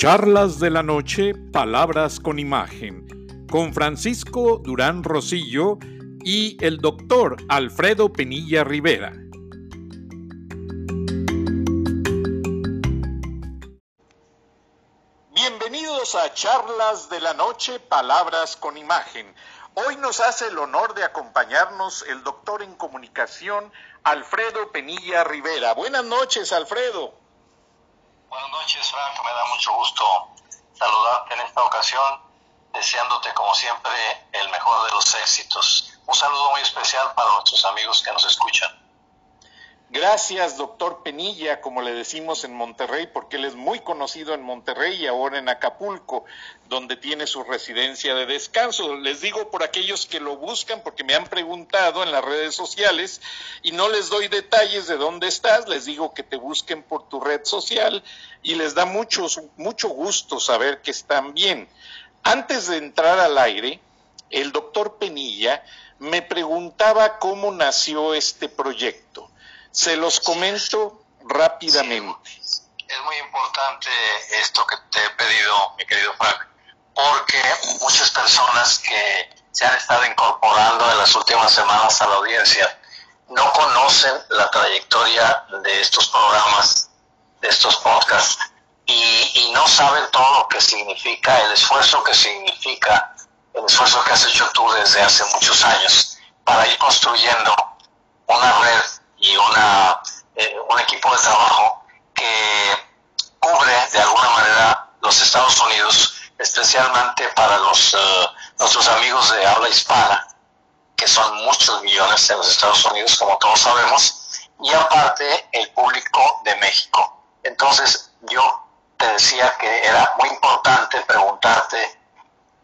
Charlas de la Noche, Palabras con Imagen, con Francisco Durán Rosillo y el doctor Alfredo Penilla Rivera. Bienvenidos a Charlas de la Noche, Palabras con Imagen. Hoy nos hace el honor de acompañarnos el doctor en comunicación Alfredo Penilla Rivera. Buenas noches, Alfredo. Noches, Frank. Me da mucho gusto saludarte en esta ocasión, deseándote como siempre el mejor de los éxitos. Un saludo muy especial para nuestros amigos que nos escuchan. Gracias, doctor Penilla, como le decimos en Monterrey, porque él es muy conocido en Monterrey y ahora en Acapulco, donde tiene su residencia de descanso. Les digo por aquellos que lo buscan, porque me han preguntado en las redes sociales y no les doy detalles de dónde estás, les digo que te busquen por tu red social y les da mucho, mucho gusto saber que están bien. Antes de entrar al aire, el doctor Penilla me preguntaba cómo nació este proyecto. Se los comento rápidamente. es muy importante esto que te he pedido, mi querido Frank, porque muchas personas que se han estado incorporando en las últimas semanas a la audiencia no conocen la trayectoria de estos programas, de estos podcasts, y, y no saben todo lo que significa, el esfuerzo que significa, el esfuerzo que has hecho tú desde hace muchos años para ir construyendo una red y una, eh, un equipo de trabajo que cubre de alguna manera los Estados Unidos, especialmente para los, eh, nuestros amigos de habla hispana, que son muchos millones en los Estados Unidos, como todos sabemos, y aparte el público de México. Entonces yo te decía que era muy importante preguntarte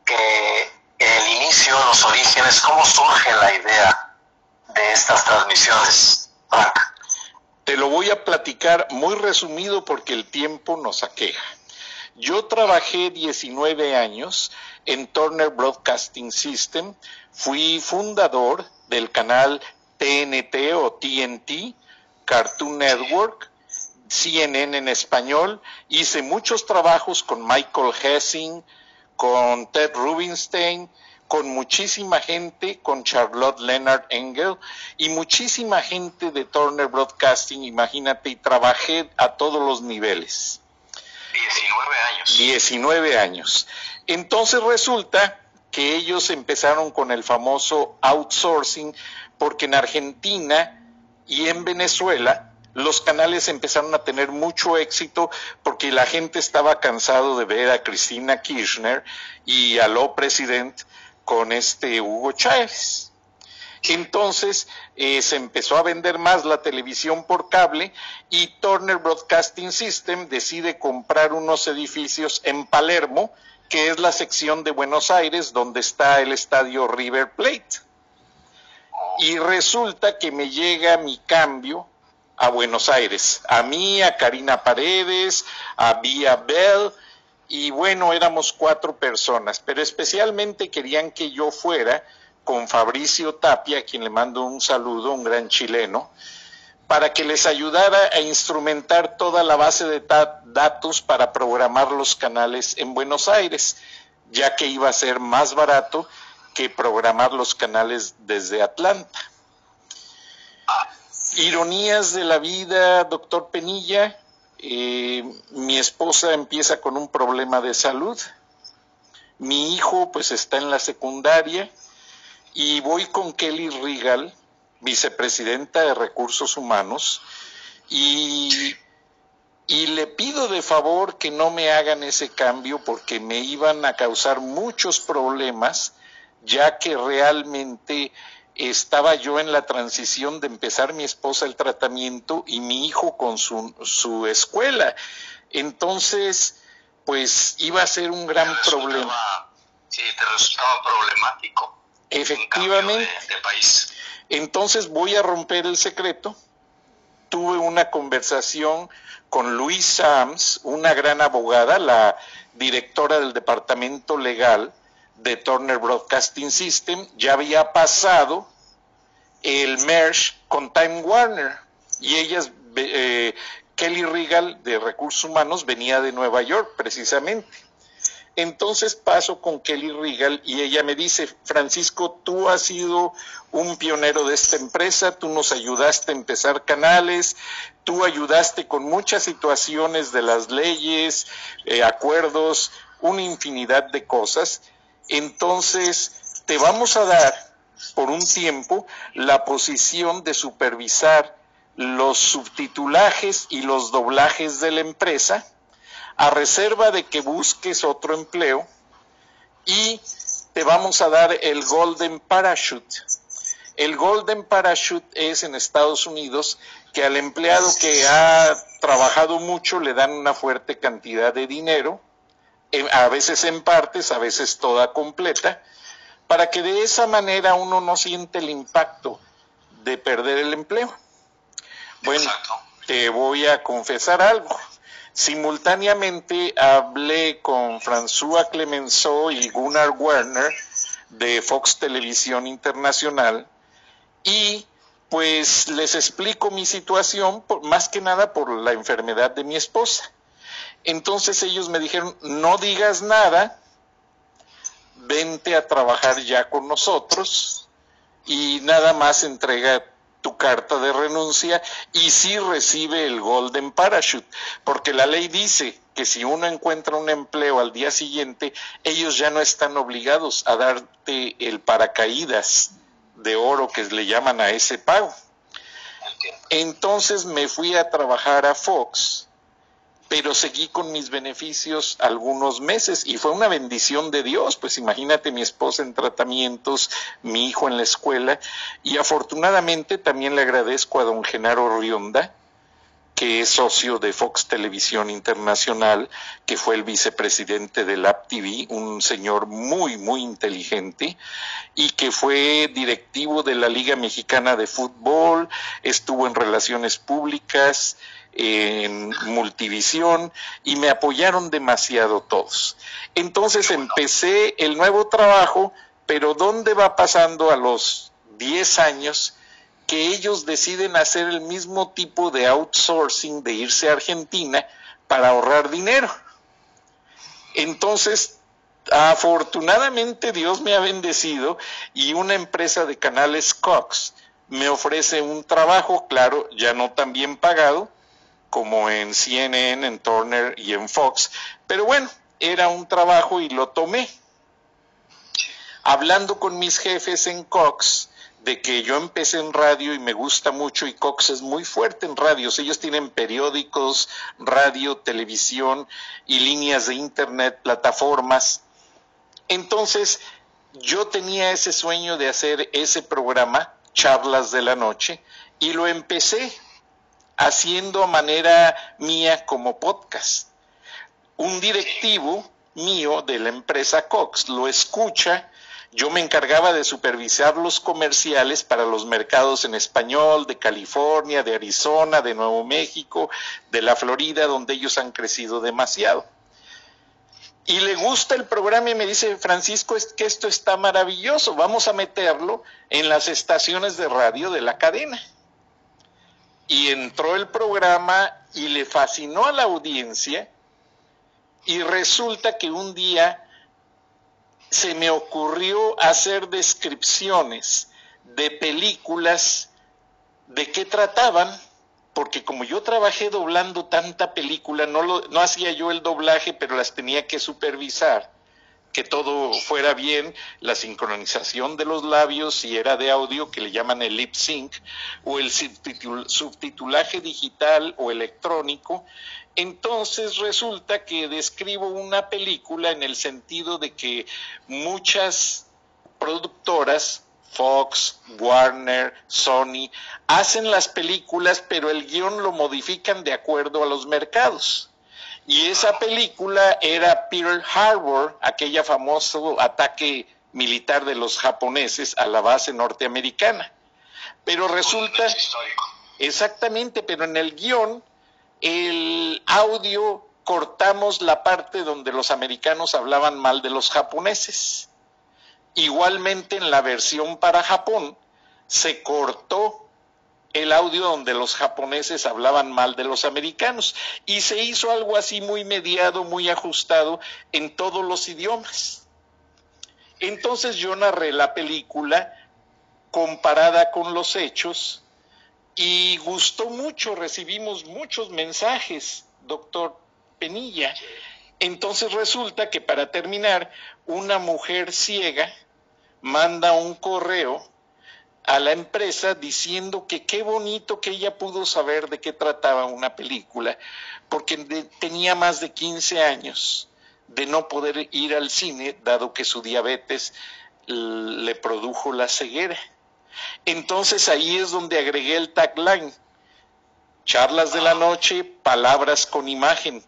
que el inicio, los orígenes, cómo surge la idea de estas transmisiones. Te lo voy a platicar muy resumido porque el tiempo nos aqueja. Yo trabajé 19 años en Turner Broadcasting System, fui fundador del canal TNT o TNT, Cartoon Network, CNN en español, hice muchos trabajos con Michael Hessing, con Ted Rubinstein, con muchísima gente, con Charlotte Leonard Engel y muchísima gente de Turner Broadcasting, imagínate, y trabajé a todos los niveles. 19 años. 19 años. Entonces resulta que ellos empezaron con el famoso outsourcing porque en Argentina y en Venezuela los canales empezaron a tener mucho éxito porque la gente estaba cansado de ver a Cristina Kirchner y a lo presidente con este Hugo Chávez. Entonces eh, se empezó a vender más la televisión por cable y Turner Broadcasting System decide comprar unos edificios en Palermo, que es la sección de Buenos Aires donde está el estadio River Plate. Y resulta que me llega mi cambio a Buenos Aires, a mí, a Karina Paredes, a Vía Bell, y bueno, éramos cuatro personas, pero especialmente querían que yo fuera con Fabricio Tapia, a quien le mando un saludo, un gran chileno, para que les ayudara a instrumentar toda la base de datos para programar los canales en Buenos Aires, ya que iba a ser más barato que programar los canales desde Atlanta. Ironías de la vida, doctor Penilla, mi esposa empieza con un problema de salud, mi hijo pues está en la secundaria y voy con Kelly Regal, vicepresidenta de Recursos Humanos, y le pido de favor que no me hagan ese cambio porque me iban a causar muchos problemas, ya que realmente estaba yo en la transición de empezar mi esposa el tratamiento y mi hijo con su, su escuela. Entonces, pues iba a ser un gran problema. Sí, te resultaba problemático. Efectivamente. De, país. Entonces voy a romper el secreto. Tuve una conversación con Luis Sams, una gran abogada, la directora del departamento legal, de Turner Broadcasting System, ya había pasado el merge con Time Warner y ellas eh, Kelly Regal de Recursos Humanos venía de Nueva York precisamente. Entonces paso con Kelly Regal y ella me dice, Francisco, tú has sido un pionero de esta empresa, tú nos ayudaste a empezar canales, tú ayudaste con muchas situaciones de las leyes, eh, acuerdos, una infinidad de cosas. Entonces, te vamos a dar por un tiempo la posición de supervisar los subtitulajes y los doblajes de la empresa a reserva de que busques otro empleo y te vamos a dar el Golden Parachute. El Golden Parachute es en Estados Unidos que al empleado que ha trabajado mucho le dan una fuerte cantidad de dinero, a veces en partes, a veces toda completa, para que de esa manera uno no siente el impacto de perder el empleo. Bueno, te voy a confesar algo. Simultáneamente hablé con François Clemenceau y Gunnar Werner de Fox Televisión Internacional y pues les explico mi situación, más que nada por la enfermedad de mi esposa. Entonces ellos me dijeron, no digas nada, vente a trabajar ya con nosotros y nada más entrega tu carta de renuncia y si recibe el Golden Parachute, porque la ley dice que si uno encuentra un empleo al día siguiente, ellos ya no están obligados a darte el paracaídas de oro que le llaman a ese pago. Entonces me fui a trabajar a Fox pero seguí con mis beneficios algunos meses y fue una bendición de Dios, pues imagínate mi esposa en tratamientos, mi hijo en la escuela y afortunadamente también le agradezco a don Genaro Rionda, que es socio de Fox Televisión Internacional, que fue el vicepresidente del TV, un señor muy, muy inteligente, y que fue directivo de la Liga Mexicana de Fútbol, estuvo en relaciones públicas, en Multivisión y me apoyaron demasiado todos. Entonces empecé el nuevo trabajo, pero ¿dónde va pasando a los 10 años que ellos deciden hacer el mismo tipo de outsourcing de irse a Argentina para ahorrar dinero? Entonces, afortunadamente Dios me ha bendecido y una empresa de canales Cox me ofrece un trabajo, claro, ya no tan bien pagado, como en CNN, en Turner y en Fox. Pero bueno, era un trabajo y lo tomé. Hablando con mis jefes en Cox, de que yo empecé en radio y me gusta mucho y Cox es muy fuerte en radios. Ellos tienen periódicos, radio, televisión y líneas de internet, plataformas. Entonces, yo tenía ese sueño de hacer ese programa, Charlas de la Noche, y lo empecé haciendo a manera mía como podcast. Un directivo mío de la empresa Cox lo escucha, yo me encargaba de supervisar los comerciales para los mercados en español de California, de Arizona, de Nuevo México, de la Florida, donde ellos han crecido demasiado. Y le gusta el programa y me dice, Francisco, es que esto está maravilloso, vamos a meterlo en las estaciones de radio de la cadena y entró el programa y le fascinó a la audiencia y resulta que un día se me ocurrió hacer descripciones de películas de qué trataban, porque como yo trabajé doblando tanta película, no, lo, no hacía yo el doblaje, pero las tenía que supervisar que todo fuera bien, la sincronización de los labios, si era de audio, que le llaman el lip sync, o el subtitulaje digital o electrónico, entonces resulta que describo una película en el sentido de que muchas productoras, Fox, Warner, Sony, hacen las películas, pero el guion lo modifican de acuerdo a los mercados. Y esa película era Pearl Harbor, aquella famoso ataque militar de los japoneses a la base norteamericana. Pero resulta... Exactamente, pero en el guion, el audio cortamos la parte donde los americanos hablaban mal de los japoneses. Igualmente en la versión para Japón se cortó el audio donde los japoneses hablaban mal de los americanos y se hizo algo así muy mediado, muy ajustado en todos los idiomas. Entonces yo narré la película comparada con los hechos y gustó mucho, recibimos muchos mensajes, doctor Penilla. Entonces resulta que para terminar, una mujer ciega manda un correo a la empresa diciendo que qué bonito que ella pudo saber de qué trataba una película, porque tenía más de 15 años de no poder ir al cine, dado que su diabetes le produjo la ceguera. Entonces ahí es donde agregué el tagline, charlas de la noche, palabras con imagen.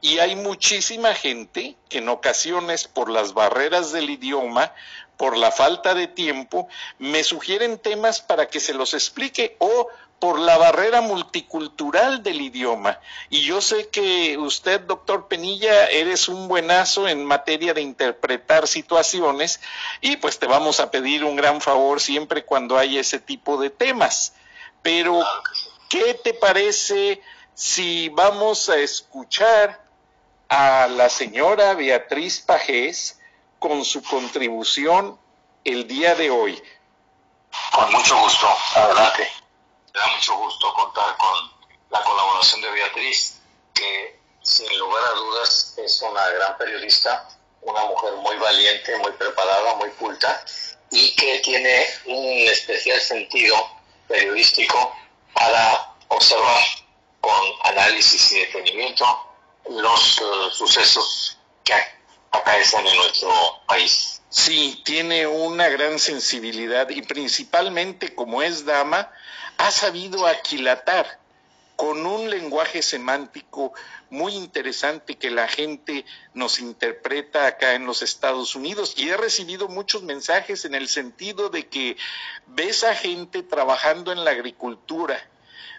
Y hay muchísima gente que en ocasiones por las barreras del idioma por la falta de tiempo, me sugieren temas para que se los explique o por la barrera multicultural del idioma. Y yo sé que usted, doctor Penilla, eres un buenazo en materia de interpretar situaciones y pues te vamos a pedir un gran favor siempre cuando hay ese tipo de temas. Pero, ¿qué te parece si vamos a escuchar a la señora Beatriz Pajés? Con su contribución el día de hoy. Con mucho gusto, adelante. Me da mucho gusto contar con la colaboración de Beatriz, que sin lugar a dudas es una gran periodista, una mujer muy valiente, muy preparada, muy culta y que tiene un especial sentido periodístico para observar con análisis y detenimiento los uh, sucesos que acaecen en nuestro país. Sí, tiene una gran sensibilidad y principalmente como es dama, ha sabido aquilatar con un lenguaje semántico muy interesante que la gente nos interpreta acá en los Estados Unidos y he recibido muchos mensajes en el sentido de que ves a gente trabajando en la agricultura,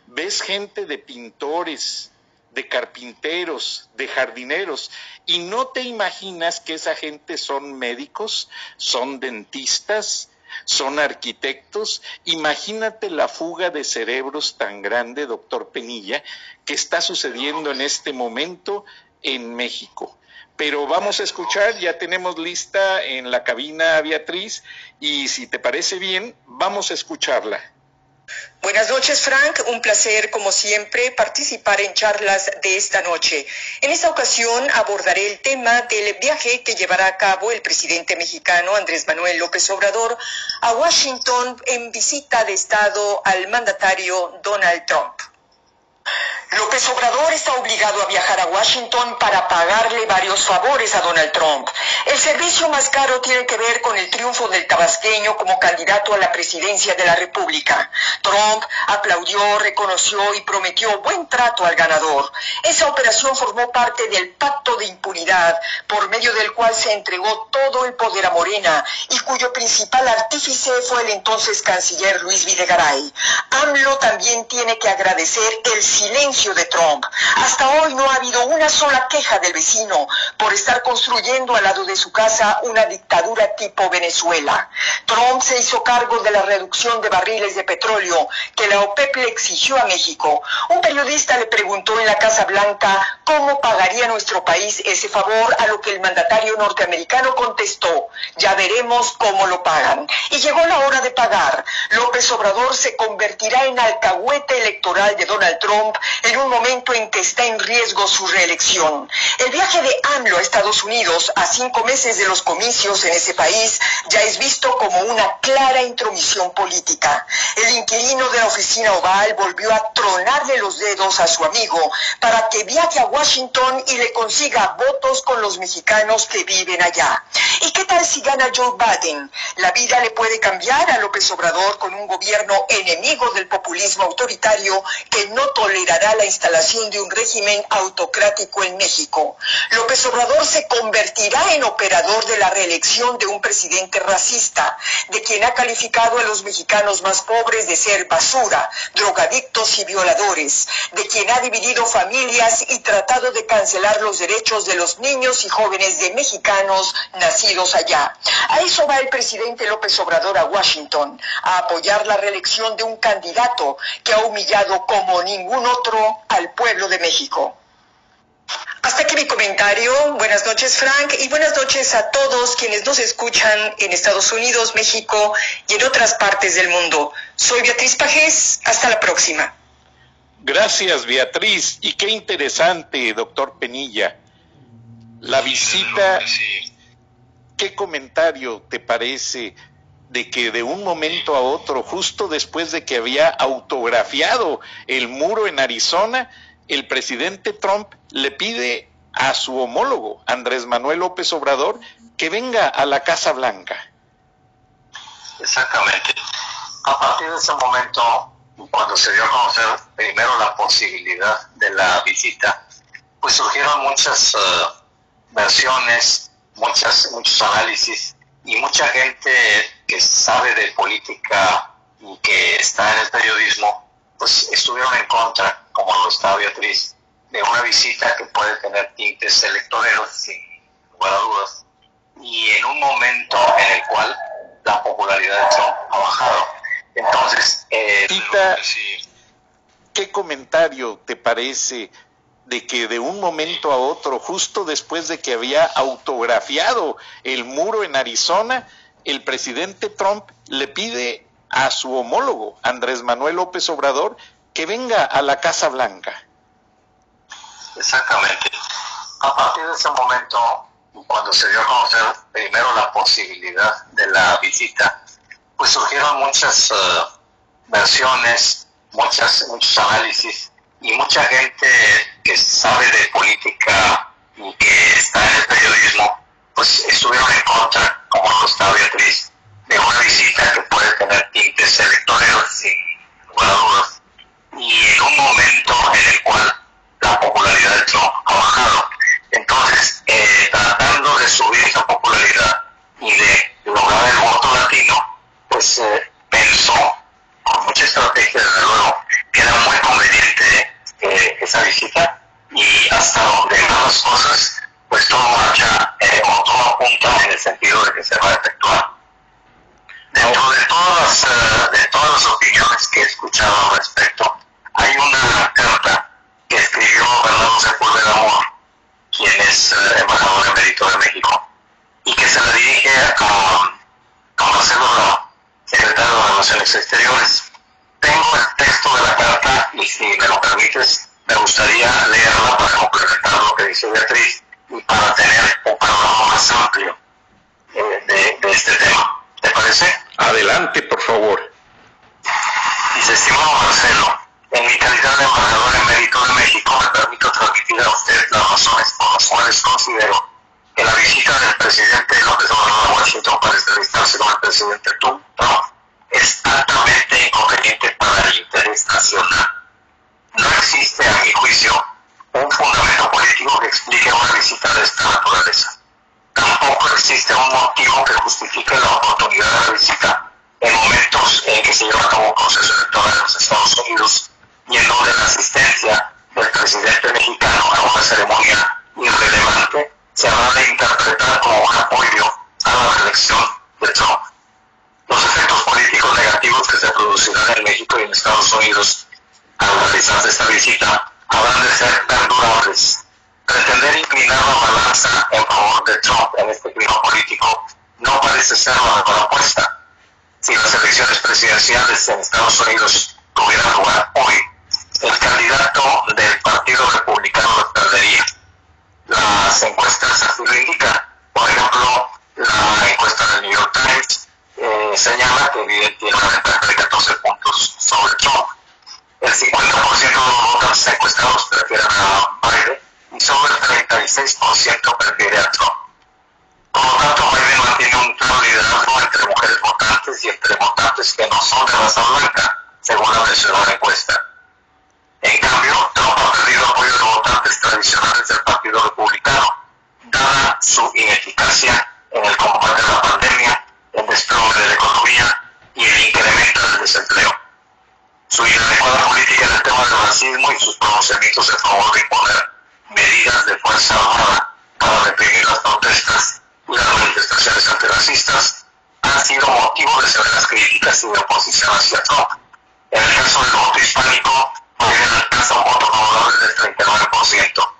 ves gente de pintores, de carpinteros, de jardineros, y no te imaginas que esa gente son médicos, son dentistas, son arquitectos. Imagínate la fuga de cerebros tan grande, doctor Penilla, que está sucediendo en este momento en México. Pero vamos a escuchar, ya tenemos lista en la cabina Beatriz y si te parece bien, vamos a escucharla. Buenas noches, Frank. Un placer, como siempre, participar en charlas de esta noche. En esta ocasión abordaré el tema del viaje que llevará a cabo el presidente mexicano Andrés Manuel López Obrador a Washington en visita de Estado al mandatario Donald Trump. López Obrador está obligado a viajar a Washington para pagarle varios favores a Donald Trump. El servicio más caro tiene que ver con el triunfo del tabasqueño como candidato a la presidencia de la República. Trump aplaudió, reconoció y prometió buen trato al ganador. Esa operación formó parte del pacto de impunidad por medio del cual se entregó todo el poder a Morena y cuyo principal artífice fue el entonces canciller Luis Videgaray. AMLO también tiene que agradecer el silencio de Trump. Hasta hoy no ha habido una sola queja del vecino por estar construyendo al lado de su casa una dictadura tipo Venezuela. Trump se hizo cargo de la reducción de barriles de petróleo que la OPEP le exigió a México. Un periodista le preguntó en la Casa Blanca cómo pagaría nuestro país ese favor, a lo que el mandatario norteamericano contestó, ya veremos cómo lo pagan. Y llegó la hora de pagar. López Obrador se convertirá en alcahuete electoral de Donald Trump en un momento en que está en riesgo su reelección. El viaje de AMLO a Estados Unidos a cinco meses de los comicios en ese país ya es visto como una clara intromisión política. El inquilino de la oficina oval volvió a tronarle los dedos a su amigo para que viaje a Washington y le consiga votos con los mexicanos que viven allá. ¿Y qué tal si gana Joe Biden? La vida le puede cambiar a López Obrador con un gobierno enemigo del populismo autoritario que no la instalación de un régimen autocrático en México. López Obrador se convertirá en operador de la reelección de un presidente racista, de quien ha calificado a los mexicanos más pobres de ser basura, drogadictos y violadores, de quien ha dividido familias y tratado de cancelar los derechos de los niños y jóvenes de mexicanos nacidos allá. A eso va el presidente López Obrador a Washington, a apoyar la reelección de un candidato que ha humillado como ningún otro al pueblo de México. Hasta aquí mi comentario. Buenas noches, Frank, y buenas noches a todos quienes nos escuchan en Estados Unidos, México y en otras partes del mundo. Soy Beatriz Pajés. Hasta la próxima. Gracias, Beatriz. Y qué interesante, doctor Penilla. La visita, ¿qué comentario te parece de que de un momento a otro, justo después de que había autografiado el muro en Arizona, el presidente Trump le pide a su homólogo, Andrés Manuel López Obrador, que venga a la Casa Blanca. Exactamente. A partir de ese momento, cuando se dio a conocer primero la posibilidad de la visita, pues surgieron muchas eh, versiones, muchas, muchos análisis y mucha gente que sabe de política y que está en el periodismo, pues estuvieron en contra, como lo está Beatriz, de una visita que puede tener tintes electoreros, sin lugar a dudas, y en un momento en el cual la popularidad de Trump ha bajado. Entonces, eh, ¿qué comentario te parece de que de un momento a otro, justo después de que había autografiado el muro en Arizona, el presidente Trump le pide a su homólogo, Andrés Manuel López Obrador, que venga a la Casa Blanca. Exactamente. A partir de ese momento, cuando se dio a conocer primero la posibilidad de la visita, pues surgieron muchas eh, versiones, muchas, muchos análisis y mucha gente que sabe de política y que está en el periodismo, pues estuvieron en contra, como lo está Beatriz, de una visita que puede tener tintes electoreros, sin lugar a dudas, y en un momento en el cual la popularidad de Trump ha bajado. Entonces, eh, tratando de subir esa popularidad y de lograr el voto latino, pues eh, pensó, con mucha estrategia desde luego, que era muy conveniente eh, esa visita y hasta donde van las cosas, pues todo marcha eh, o todo apunta en el sentido de que se va a efectuar. Dentro de todas, eh, de todas las opiniones que he escuchado al respecto, hay una carta que escribió Fernando Sepúlveda Amor, quien es eh, embajador emérito de México, y que se le dirige a, a Marcelo secretario de Relaciones Exteriores. Tengo el texto de la carta y si me lo permites, me gustaría leerla para complementar lo que dice Beatriz producirán en México y en Estados Unidos al realizarse esta visita habrán de ser perdurables. Pretender inclinar la balanza en favor de Trump en este clima político no parece ser la mejor apuesta. Si las elecciones presidenciales en Estados Unidos tuvieran lugar hoy, el candidato del Partido Republicano perdería. Las encuestas así lo indican. Por ejemplo, la encuesta del New York Times eh, señala que Biden tiene una ventaja de 14 puntos sobre Trump. El 50% de los votantes encuestados prefieren a Biden y solo el 36% prefiere a Trump. Por lo tanto, Biden mantiene un claro liderazgo entre mujeres votantes y entre votantes que no son de raza blanca, según la mencionada encuesta. En cambio, Trump ha perdido apoyo de votantes tradicionales del Partido Republicano, dada su ineficacia en el combate a la pandemia el desplome de la economía y el incremento del desempleo. Su inadecuada política en el tema del racismo y sus pronunciamientos en favor de imponer medidas de fuerza armada para reprimir las protestas y las manifestaciones antirracistas han sido motivo de severas críticas y de oposición hacia Trump. En el caso del voto hispánico, Biden alcanza un voto favorable del 39%.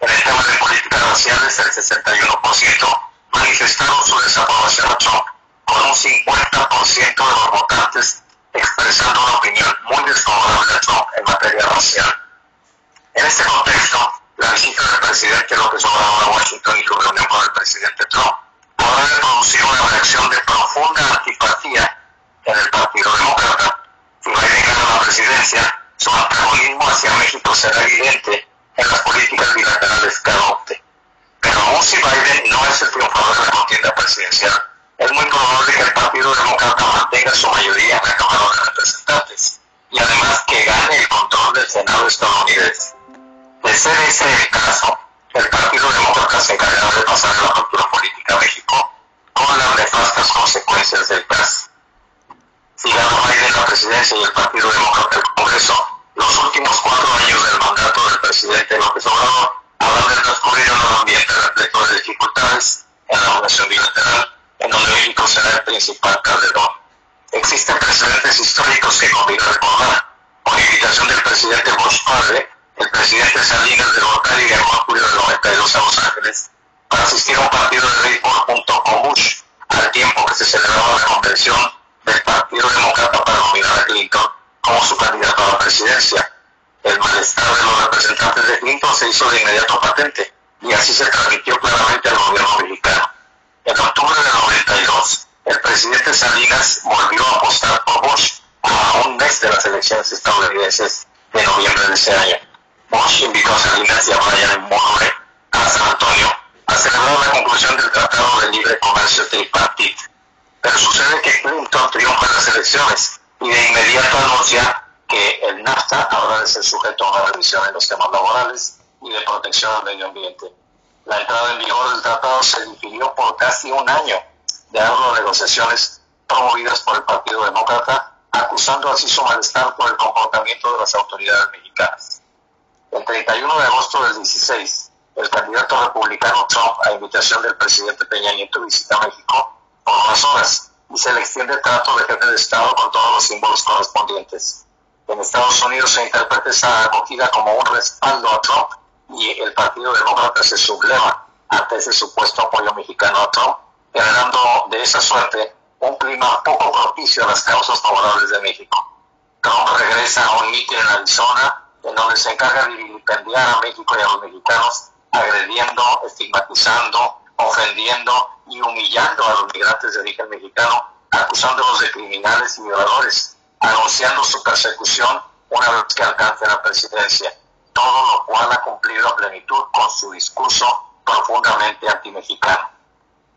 En el tema de políticas raciales, el 61% manifestaron su desaprobación a Trump con un 50% de los votantes expresando una opinión muy desfavorable a Trump en materia racial. En este contexto, la visita del presidente López Obrador a Washington y su reunión con el presidente Trump podrá producir una reacción de profunda antipatía en el Partido Demócrata. Si Biden gana la presidencia, su antagonismo hacia México será evidente en las políticas bilaterales que adopte. Pero aún si Biden no es el triunfador de la contienda presidencial, es muy probable que el Partido Demócrata mantenga su mayoría en la Cámara de Representantes y además que gane el control del Senado estadounidense. De ser ese el caso, el Partido Demócrata se encargará de pasar la cultura política a México con las nefastas consecuencias del caso. Si gana Biden la presidencia y el Partido Demócrata el Congreso, los últimos cuatro años del mandato del presidente López Obrador habrán de transcurrir en un ambiente repleto de dificultades en la relación bilateral, en donde México será el principal calderón. Existen precedentes históricos que conviene recordar. Por invitación del presidente Bush padre, el presidente Salinas de Gortari viajó en julio del 92 a Los Ángeles para asistir a un partido de béisbol junto con Bush, al tiempo que se celebraba la convención del Partido Demócrata para nominar a Clinton como su candidato a la presidencia. El malestar de los representantes de Clinton se hizo de inmediato patente y así se transmitió claramente al gobierno mexicano. En octubre del 92, el presidente Salinas volvió a apostar por Bush a un mes de las elecciones estadounidenses de noviembre de ese año. Bush invitó a Salinas y a Brian Mulroney a San Antonio a celebrar la conclusión del Tratado de Libre Comercio Tripartite. Pero sucede que Clinton triunfa en las elecciones y de inmediato anuncia que el NAFTA habrá de ser sujeto a una revisión en los temas laborales y de protección al medio ambiente. La entrada en vigor del tratado se difirió por casi un año de arduas negociaciones promovidas por el Partido Demócrata, acusando así su malestar por el comportamiento de las autoridades mexicanas. El 31 de agosto del 16, el candidato republicano Trump, a invitación del presidente Peña Nieto, visita México por unas horas y se le extiende trato de jefe de Estado con todos los símbolos correspondientes. En Estados Unidos se interpreta esa acogida como un respaldo a Trump y el Partido Demócrata se subleva ante ese supuesto apoyo mexicano a Trump, generando de esa suerte un clima poco propicio a las causas favorables de México. Trump regresa a un mitin en Arizona en donde se encarga de vilipendiar a México y a los mexicanos, agrediendo, estigmatizando, ofendiendo y humillando a los migrantes de origen mexicano, acusándolos de criminales y violadores, anunciando su persecución una vez que alcance la presidencia, todo lo cual ha cumplido a plenitud con su discurso profundamente antimexicano.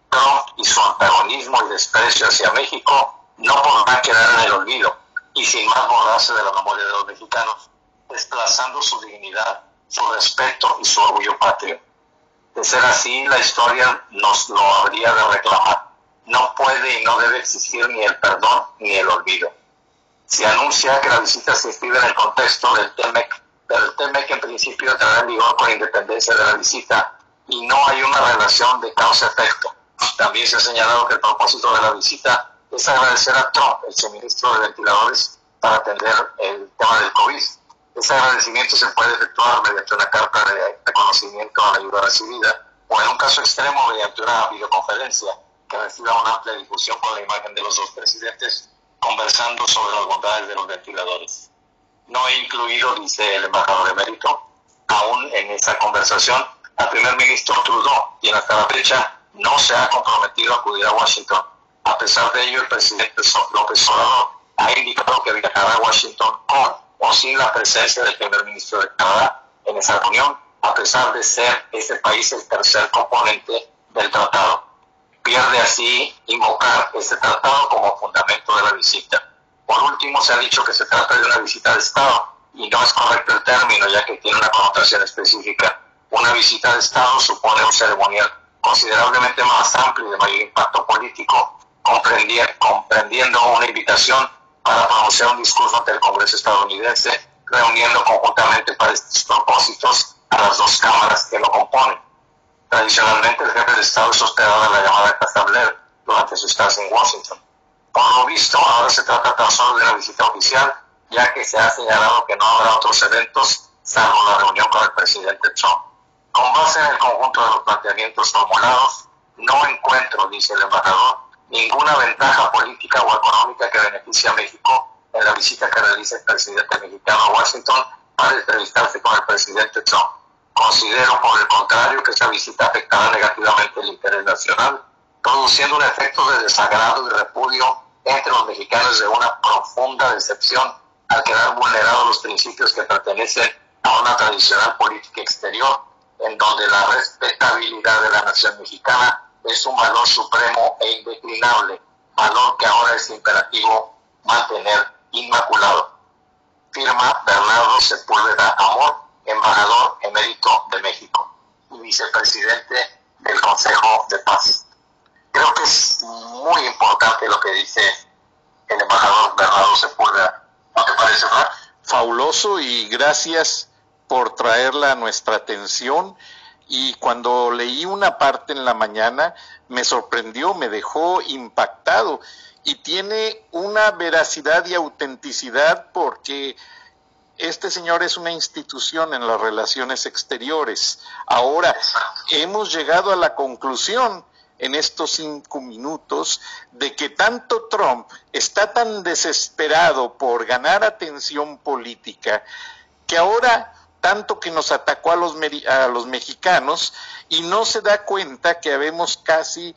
Trump y su antagonismo y desprecio hacia México no podrán quedar en el olvido y sin más borrarse de la memoria de los mexicanos desplazando su dignidad, su respeto y su orgullo patrio. De ser así, la historia nos lo habría de reclamar. No puede y no debe existir ni el perdón ni el olvido. Se anuncia que la visita se inscribe en el contexto del TEMEC, pero el TEMEC en principio entrará en vigor con independencia de la visita y no hay una relación de causa-efecto. También se ha señalado que el propósito de la visita es agradecer a Trump el suministro de ventiladores para atender el tema del COVID ese agradecimiento se puede efectuar mediante una carta de reconocimiento a la ayuda recibida o en un caso extremo mediante una videoconferencia que reciba una amplia difusión con la imagen de los dos presidentes conversando sobre las bondades de los ventiladores. No he incluido, dice el embajador emérito, aún en esa conversación al primer ministro Trudeau, quien hasta la fecha no se ha comprometido a acudir a Washington. A pesar de ello, el presidente López Obrador ha indicado que viajará a Washington con o sin la presencia del primer ministro de Canadá en esa reunión, a pesar de ser ese país el tercer componente del tratado. Pierde así invocar ese tratado como fundamento de la visita. Por último, se ha dicho que se trata de una visita de Estado y no es correcto el término, ya que tiene una connotación específica. Una visita de Estado supone un ceremonial considerablemente más amplio y de mayor impacto político, comprendiendo una invitación para pronunciar un discurso ante el Congreso estadounidense, reuniendo conjuntamente para estos propósitos a las dos cámaras que lo componen. Tradicionalmente el jefe de Estado es hospedado en la llamada Casa Blair durante su estancia en Washington. Por lo visto, ahora se trata tan solo de una visita oficial, ya que se ha señalado que no habrá otros eventos salvo la reunión con el presidente Trump. Con base en el conjunto de los planteamientos formulados, no encuentro, dice el embajador, ninguna ventaja política o económica que beneficie a México en la visita que realiza el presidente mexicano a Washington para entrevistarse con el presidente Trump. Considero, por el contrario, que esa visita afectará negativamente el interés nacional, produciendo un efecto de desagrado y repudio entre los mexicanos de una profunda decepción al quedar vulnerados los principios que pertenecen a una tradicional política exterior, en donde la respetabilidad de la nación mexicana es un valor supremo e indeclinable, valor que ahora es imperativo mantener inmaculado. Firma Bernardo Sepúlveda Amor, embajador emérito de México y vicepresidente del Consejo de Paz. Creo que es muy importante lo que dice el embajador Bernardo Sepúlveda. ¿No te parece, Frank? Fabuloso y gracias por traerla a nuestra atención y cuando leí una parte en la mañana me sorprendió, me dejó impactado y tiene una veracidad y autenticidad porque este señor es una institución en las relaciones exteriores. Ahora, hemos llegado a la conclusión en estos cinco minutos de que tanto Trump está tan desesperado por ganar atención política que ahora tanto que nos atacó a los, a los mexicanos y no se da cuenta que habemos casi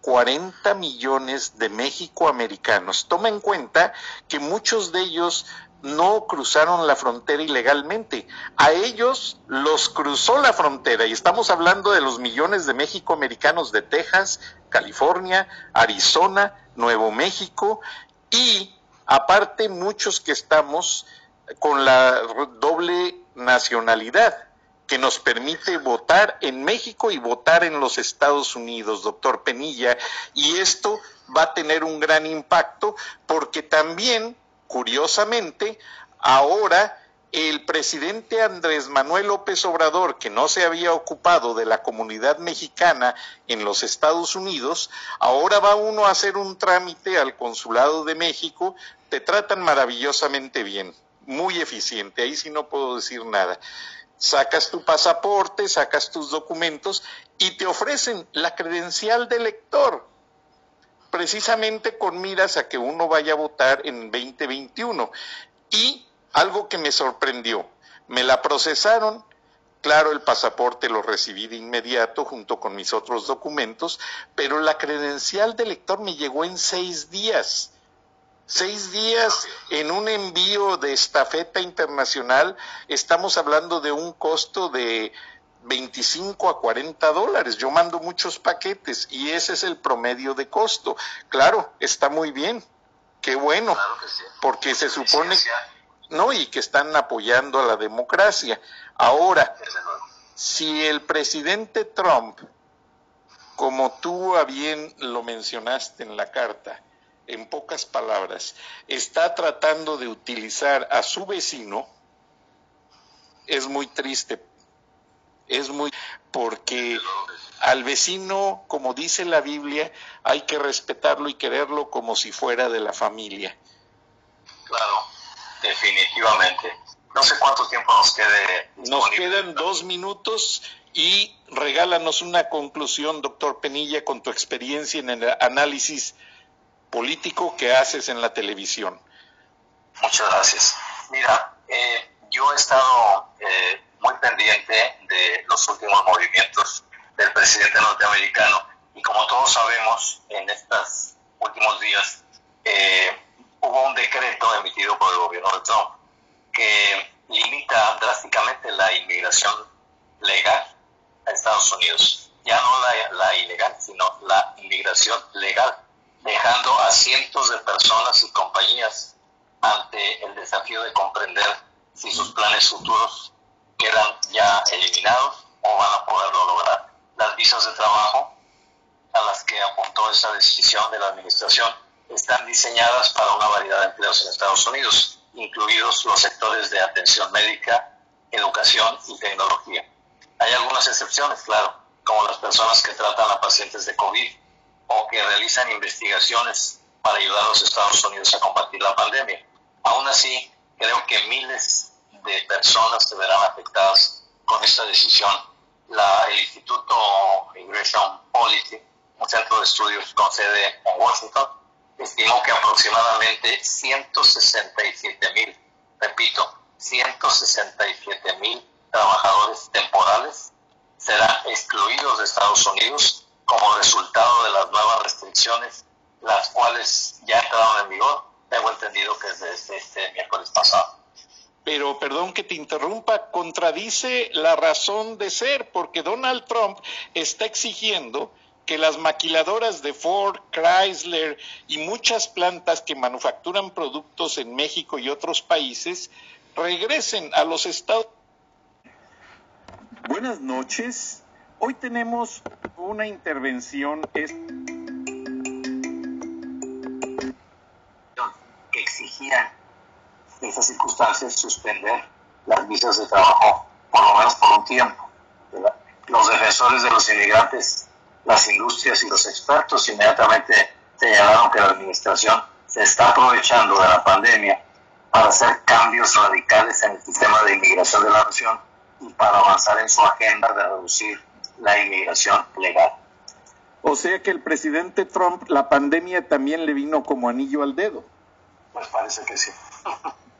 40 millones de mexicoamericanos. Toma en cuenta que muchos de ellos no cruzaron la frontera ilegalmente. A ellos los cruzó la frontera y estamos hablando de los millones de mexicoamericanos de Texas, California, Arizona, Nuevo México y aparte muchos que estamos con la doble nacionalidad que nos permite votar en México y votar en los Estados Unidos, doctor Penilla, y esto va a tener un gran impacto porque también, curiosamente, ahora el presidente Andrés Manuel López Obrador, que no se había ocupado de la comunidad mexicana en los Estados Unidos, ahora va uno a hacer un trámite al Consulado de México, te tratan maravillosamente bien muy eficiente, ahí sí no puedo decir nada. Sacas tu pasaporte, sacas tus documentos y te ofrecen la credencial de lector, precisamente con miras a que uno vaya a votar en 2021. Y algo que me sorprendió, me la procesaron, claro, el pasaporte lo recibí de inmediato junto con mis otros documentos, pero la credencial de lector me llegó en seis días. Seis días en un envío de estafeta internacional, estamos hablando de un costo de 25 a 40 dólares. Yo mando muchos paquetes y ese es el promedio de costo. Claro, está muy bien. Qué bueno. Porque se supone... No, y que están apoyando a la democracia. Ahora, si el presidente Trump, como tú a bien lo mencionaste en la carta, en pocas palabras, está tratando de utilizar a su vecino, es muy triste. Es muy porque al vecino, como dice la Biblia, hay que respetarlo y quererlo como si fuera de la familia. Claro, definitivamente. No sé cuánto tiempo nos quede. Nos quedan dos minutos y regálanos una conclusión, doctor Penilla, con tu experiencia en el análisis político que haces en la televisión. Muchas gracias. Mira, eh, yo he estado eh, muy pendiente de los últimos movimientos del presidente norteamericano y como todos sabemos, en estos últimos días eh, hubo un decreto emitido por el gobierno de Trump que limita drásticamente la inmigración legal a Estados Unidos. Ya no la, la ilegal, sino la inmigración legal dejando a cientos de personas y compañías ante el desafío de comprender si sus planes futuros quedan ya eliminados o van a poderlo lograr. Las visas de trabajo a las que apuntó esa decisión de la Administración están diseñadas para una variedad de empleos en Estados Unidos, incluidos los sectores de atención médica, educación y tecnología. Hay algunas excepciones, claro, como las personas que tratan a pacientes de COVID o que realizan investigaciones para ayudar a los Estados Unidos a combatir la pandemia. Aún así, creo que miles de personas se verán afectadas con esta decisión. La, el Instituto Immigration Policy, un centro de estudios con sede en Washington, estimó que aproximadamente 167 mil, repito, 167 mil trabajadores temporales serán excluidos de Estados Unidos como resultado de las nuevas restricciones, las cuales ya entraron en vigor, tengo entendido que es desde este miércoles pasado. Pero, perdón que te interrumpa, contradice la razón de ser, porque Donald Trump está exigiendo que las maquiladoras de Ford, Chrysler y muchas plantas que manufacturan productos en México y otros países regresen a los Estados Buenas noches. Hoy tenemos una intervención que exigían en esas circunstancias suspender las visas de trabajo por lo menos por un tiempo. Los defensores de los inmigrantes, las industrias y los expertos inmediatamente señalaron que la administración se está aprovechando de la pandemia para hacer cambios radicales en el sistema de inmigración de la nación y para avanzar en su agenda de reducir la inmigración legal. O sea que el presidente Trump, la pandemia también le vino como anillo al dedo. Pues parece que sí.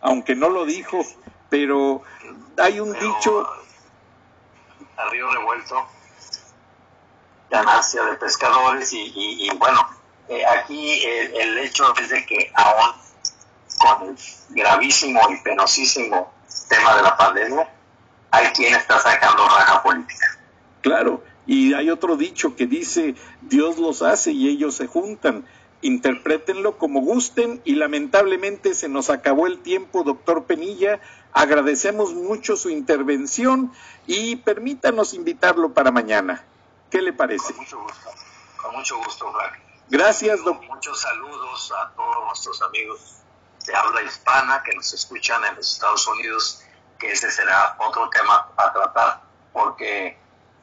Aunque no lo dijo, pero hay un dicho... Río revuelto, ganancia de pescadores y, bueno, eh, aquí el, el, hecho es de que aún con el gravísimo y penosísimo tema de la pandemia, hay quien está sacando raja política. Claro, y hay otro dicho que dice, Dios los hace y ellos se juntan. Interprétenlo como gusten y lamentablemente se nos acabó el tiempo, doctor Penilla. Agradecemos mucho su intervención y permítanos invitarlo para mañana. ¿Qué le parece? Con mucho gusto, con mucho gusto, Frank. Gracias, doctor. Muchos saludos a todos nuestros amigos de habla hispana que nos escuchan en los Estados Unidos que ese será otro tema a tratar, porque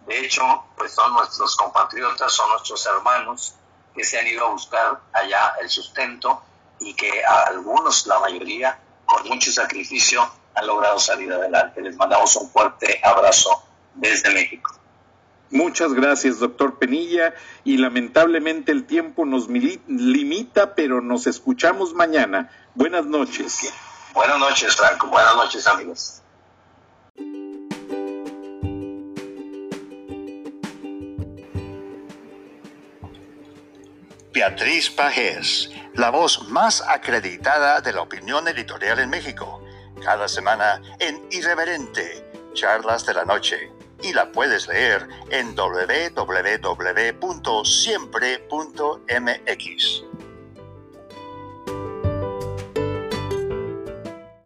de hecho, pues son nuestros compatriotas, son nuestros hermanos que se han ido a buscar allá el sustento y que a algunos, la mayoría, con mucho sacrificio, han logrado salir adelante. Les mandamos un fuerte abrazo desde México. Muchas gracias, doctor Penilla, y lamentablemente el tiempo nos limita, pero nos escuchamos mañana. Buenas noches. Buenas noches, Franco. Buenas noches, amigos. Beatriz Pajés, la voz más acreditada de la opinión editorial en México. Cada semana en Irreverente, Charlas de la Noche. Y la puedes leer en www.siempre.mx.